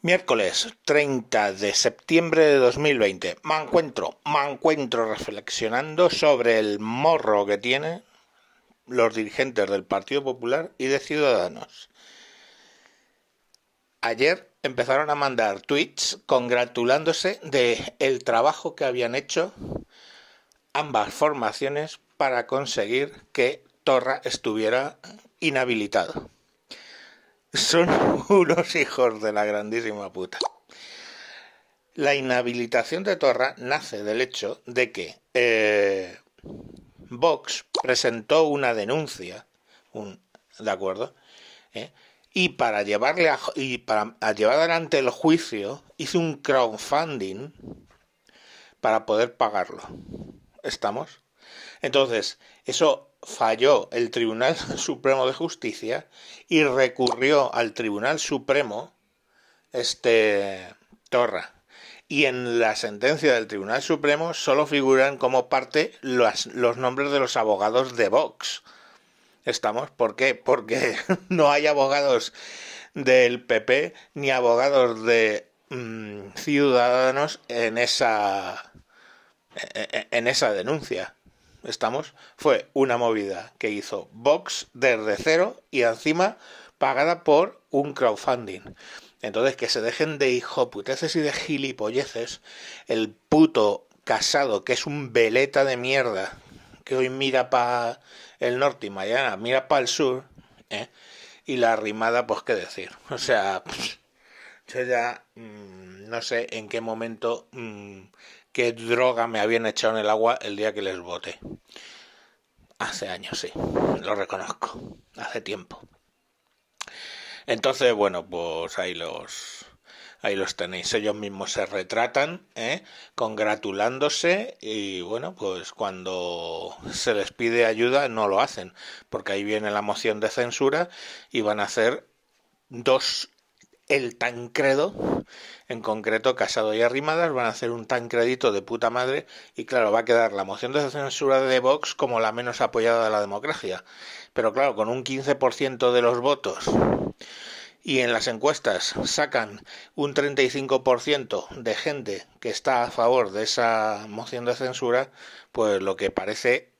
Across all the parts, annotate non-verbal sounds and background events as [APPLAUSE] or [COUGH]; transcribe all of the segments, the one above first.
Miércoles 30 de septiembre de 2020. Me encuentro, me encuentro reflexionando sobre el morro que tienen los dirigentes del Partido Popular y de Ciudadanos. Ayer empezaron a mandar tweets congratulándose de el trabajo que habían hecho ambas formaciones para conseguir que Torra estuviera inhabilitado. Son [LAUGHS] unos hijos de la grandísima puta. La inhabilitación de Torra nace del hecho de que eh, Vox presentó una denuncia, un, ¿de acuerdo? ¿Eh? Y para llevarle y para llevar adelante el juicio hizo un crowdfunding para poder pagarlo. ¿Estamos? Entonces, eso falló el Tribunal [LAUGHS] Supremo de Justicia y recurrió al Tribunal Supremo este Torra. Y en la sentencia del Tribunal Supremo solo figuran como parte los, los nombres de los abogados de Vox. ¿Estamos? ¿Por qué? Porque [LAUGHS] no hay abogados del PP ni abogados de mmm, Ciudadanos en esa e, e, en esa denuncia estamos, fue una movida que hizo Vox desde cero y encima pagada por un crowdfunding. Entonces, que se dejen de hijoputeces y de gilipolleces el puto casado, que es un veleta de mierda, que hoy mira para el norte y mañana mira para el sur, ¿eh? y la rimada, pues qué decir. O sea, yo ya mmm, no sé en qué momento mmm, qué droga me habían echado en el agua el día que les voté. Hace años, sí, lo reconozco, hace tiempo. Entonces, bueno, pues ahí los, ahí los tenéis. Ellos mismos se retratan, ¿eh? congratulándose y bueno, pues cuando se les pide ayuda no lo hacen, porque ahí viene la moción de censura y van a hacer dos el Tancredo, en concreto Casado y Arrimadas, van a hacer un Tancredito de puta madre y claro, va a quedar la moción de censura de Vox como la menos apoyada de la democracia. Pero claro, con un 15% de los votos y en las encuestas sacan un 35% de gente que está a favor de esa moción de censura, pues lo que parece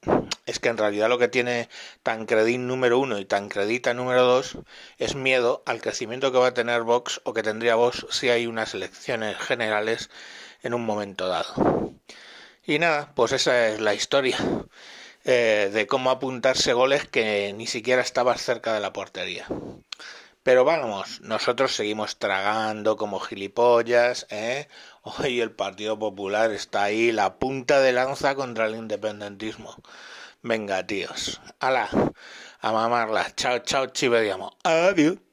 es que en realidad lo que tiene Tancredín número uno y Tancredita número dos es miedo al crecimiento que va a tener Vox o que tendría Vox si hay unas elecciones generales en un momento dado. Y nada, pues esa es la historia eh, de cómo apuntarse goles que ni siquiera estabas cerca de la portería. Pero vamos, nosotros seguimos tragando como gilipollas, ¿eh? Hoy el Partido Popular está ahí, la punta de lanza contra el independentismo. Venga, tíos. Ala, a mamarla. Chao, chao, chivediamo. Adiós.